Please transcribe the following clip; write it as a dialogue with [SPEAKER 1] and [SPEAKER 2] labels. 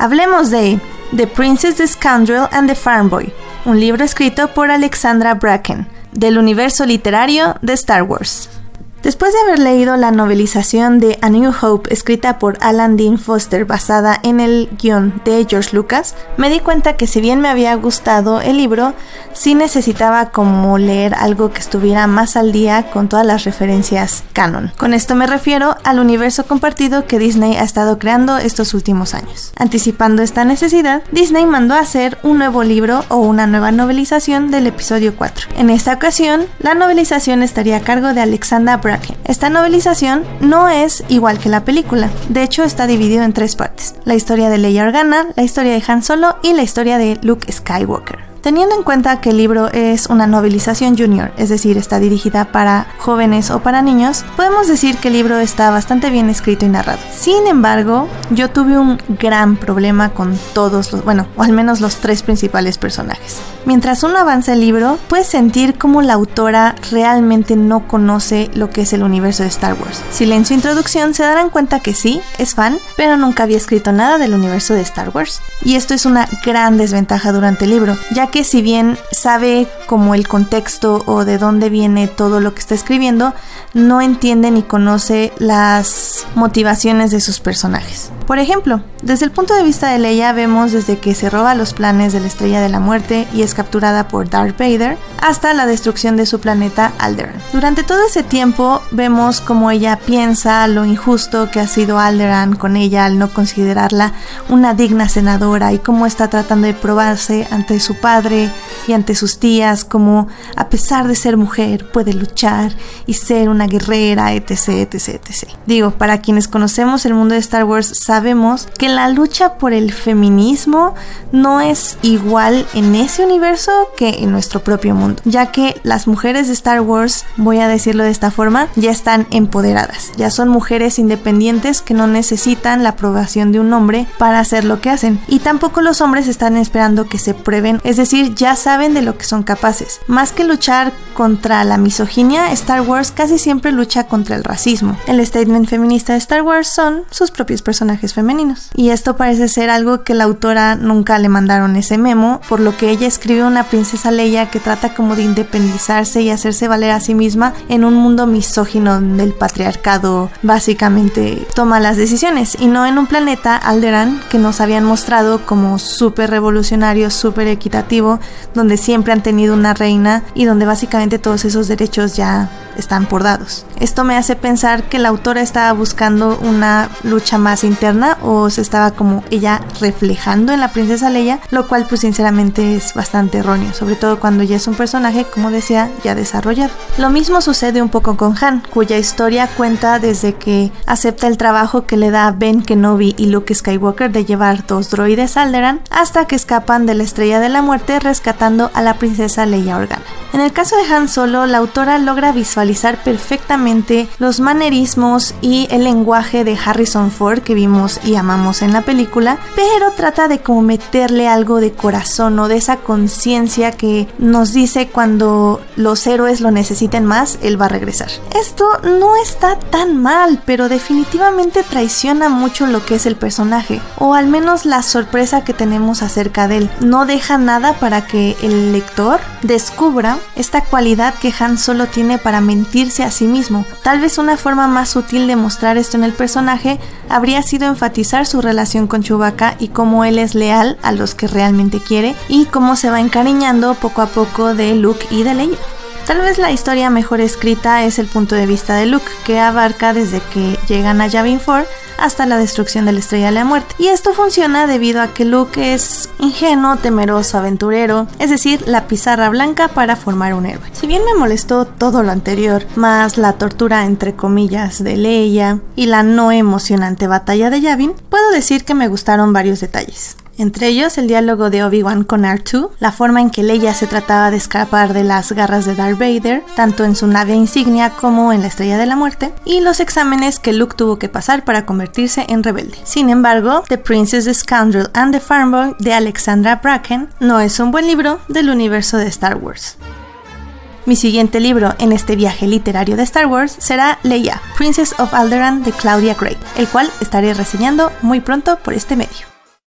[SPEAKER 1] Hablemos de The Princess, the Scoundrel and the Farm Boy, un libro escrito por Alexandra Bracken, del universo literario de Star Wars. Después de haber leído la novelización de A New Hope escrita por Alan Dean Foster basada en el guion de George Lucas, me di cuenta que si bien me había gustado el libro, sí necesitaba como leer algo que estuviera más al día con todas las referencias canon. Con esto me refiero al universo compartido que Disney ha estado creando estos últimos años. Anticipando esta necesidad, Disney mandó a hacer un nuevo libro o una nueva novelización del episodio 4. En esta ocasión, la novelización estaría a cargo de Alexandra esta novelización no es igual que la película, de hecho está dividido en tres partes, la historia de Leia Organa, la historia de Han Solo y la historia de Luke Skywalker. Teniendo en cuenta que el libro es una novelización junior, es decir, está dirigida para jóvenes o para niños, podemos decir que el libro está bastante bien escrito y narrado. Sin embargo, yo tuve un gran problema con todos los, bueno, o al menos los tres principales personajes. Mientras uno avanza el libro, puedes sentir como la autora realmente no conoce lo que es el universo de Star Wars. Si leen su introducción se darán cuenta que sí, es fan, pero nunca había escrito nada del universo de Star Wars. Y esto es una gran desventaja durante el libro, ya que si bien sabe como el contexto o de dónde viene todo lo que está escribiendo, no entiende ni conoce las motivaciones de sus personajes. Por ejemplo, desde el punto de vista de Leia vemos desde que se roba los planes de la Estrella de la Muerte y es capturada por Darth Vader hasta la destrucción de su planeta Alderaan. Durante todo ese tiempo vemos como ella piensa lo injusto que ha sido Alderaan con ella al no considerarla una digna senadora y cómo está tratando de probarse ante su padre Padre, y ante sus tías como a pesar de ser mujer puede luchar y ser una guerrera, etc, etc, etc. Digo, para quienes conocemos el mundo de Star Wars sabemos que la lucha por el feminismo no es igual en ese universo que en nuestro propio mundo, ya que las mujeres de Star Wars, voy a decirlo de esta forma, ya están empoderadas, ya son mujeres independientes que no necesitan la aprobación de un hombre para hacer lo que hacen y tampoco los hombres están esperando que se prueben, es decir, ya saben de lo que son capaces. Más que luchar contra la misoginia, Star Wars casi siempre lucha contra el racismo. El statement feminista de Star Wars son sus propios personajes femeninos. Y esto parece ser algo que la autora nunca le mandaron ese memo, por lo que ella escribe una princesa Leia que trata como de independizarse y hacerse valer a sí misma en un mundo misógino donde el patriarcado básicamente toma las decisiones y no en un planeta Alderan que nos habían mostrado como súper revolucionario, súper equitativo donde siempre han tenido una reina y donde básicamente todos esos derechos ya están por dados. Esto me hace pensar que la autora estaba buscando una lucha más interna o se estaba como ella reflejando en la princesa Leia, lo cual pues sinceramente es bastante erróneo, sobre todo cuando ya es un personaje, como decía, ya desarrollado. Lo mismo sucede un poco con Han, cuya historia cuenta desde que acepta el trabajo que le da Ben Kenobi y Luke Skywalker de llevar dos droides Alderan hasta que escapan de la estrella de la muerte rescatando a la princesa Leia Organa. En el caso de Han Solo, la autora logra visualizar perfectamente los manerismos y el lenguaje de Harrison Ford que vimos y amamos en la película, pero trata de como meterle algo de corazón o de esa conciencia que nos dice cuando los héroes lo necesiten más, él va a regresar. Esto no está tan mal, pero definitivamente traiciona mucho lo que es el personaje, o al menos la sorpresa que tenemos acerca de él. No deja nada para para que el lector descubra esta cualidad que Han solo tiene para mentirse a sí mismo. Tal vez una forma más sutil de mostrar esto en el personaje habría sido enfatizar su relación con Chewbacca y cómo él es leal a los que realmente quiere y cómo se va encariñando poco a poco de Luke y de Leia. Tal vez la historia mejor escrita es el punto de vista de Luke, que abarca desde que llegan a Yavin 4 hasta la destrucción de la Estrella de la Muerte. Y esto funciona debido a que Luke es ingenuo, temeroso, aventurero, es decir, la pizarra blanca para formar un héroe. Si bien me molestó todo lo anterior, más la tortura entre comillas de Leia y la no emocionante batalla de Yavin, puedo decir que me gustaron varios detalles entre ellos el diálogo de Obi-Wan con R2, la forma en que Leia se trataba de escapar de las garras de Darth Vader, tanto en su nave insignia como en la Estrella de la Muerte, y los exámenes que Luke tuvo que pasar para convertirse en rebelde. Sin embargo, The Princess, the Scoundrel and the Farm Boy de Alexandra Bracken no es un buen libro del universo de Star Wars. Mi siguiente libro en este viaje literario de Star Wars será Leia, Princess of Alderaan de Claudia Gray, el cual estaré reseñando muy pronto por este medio.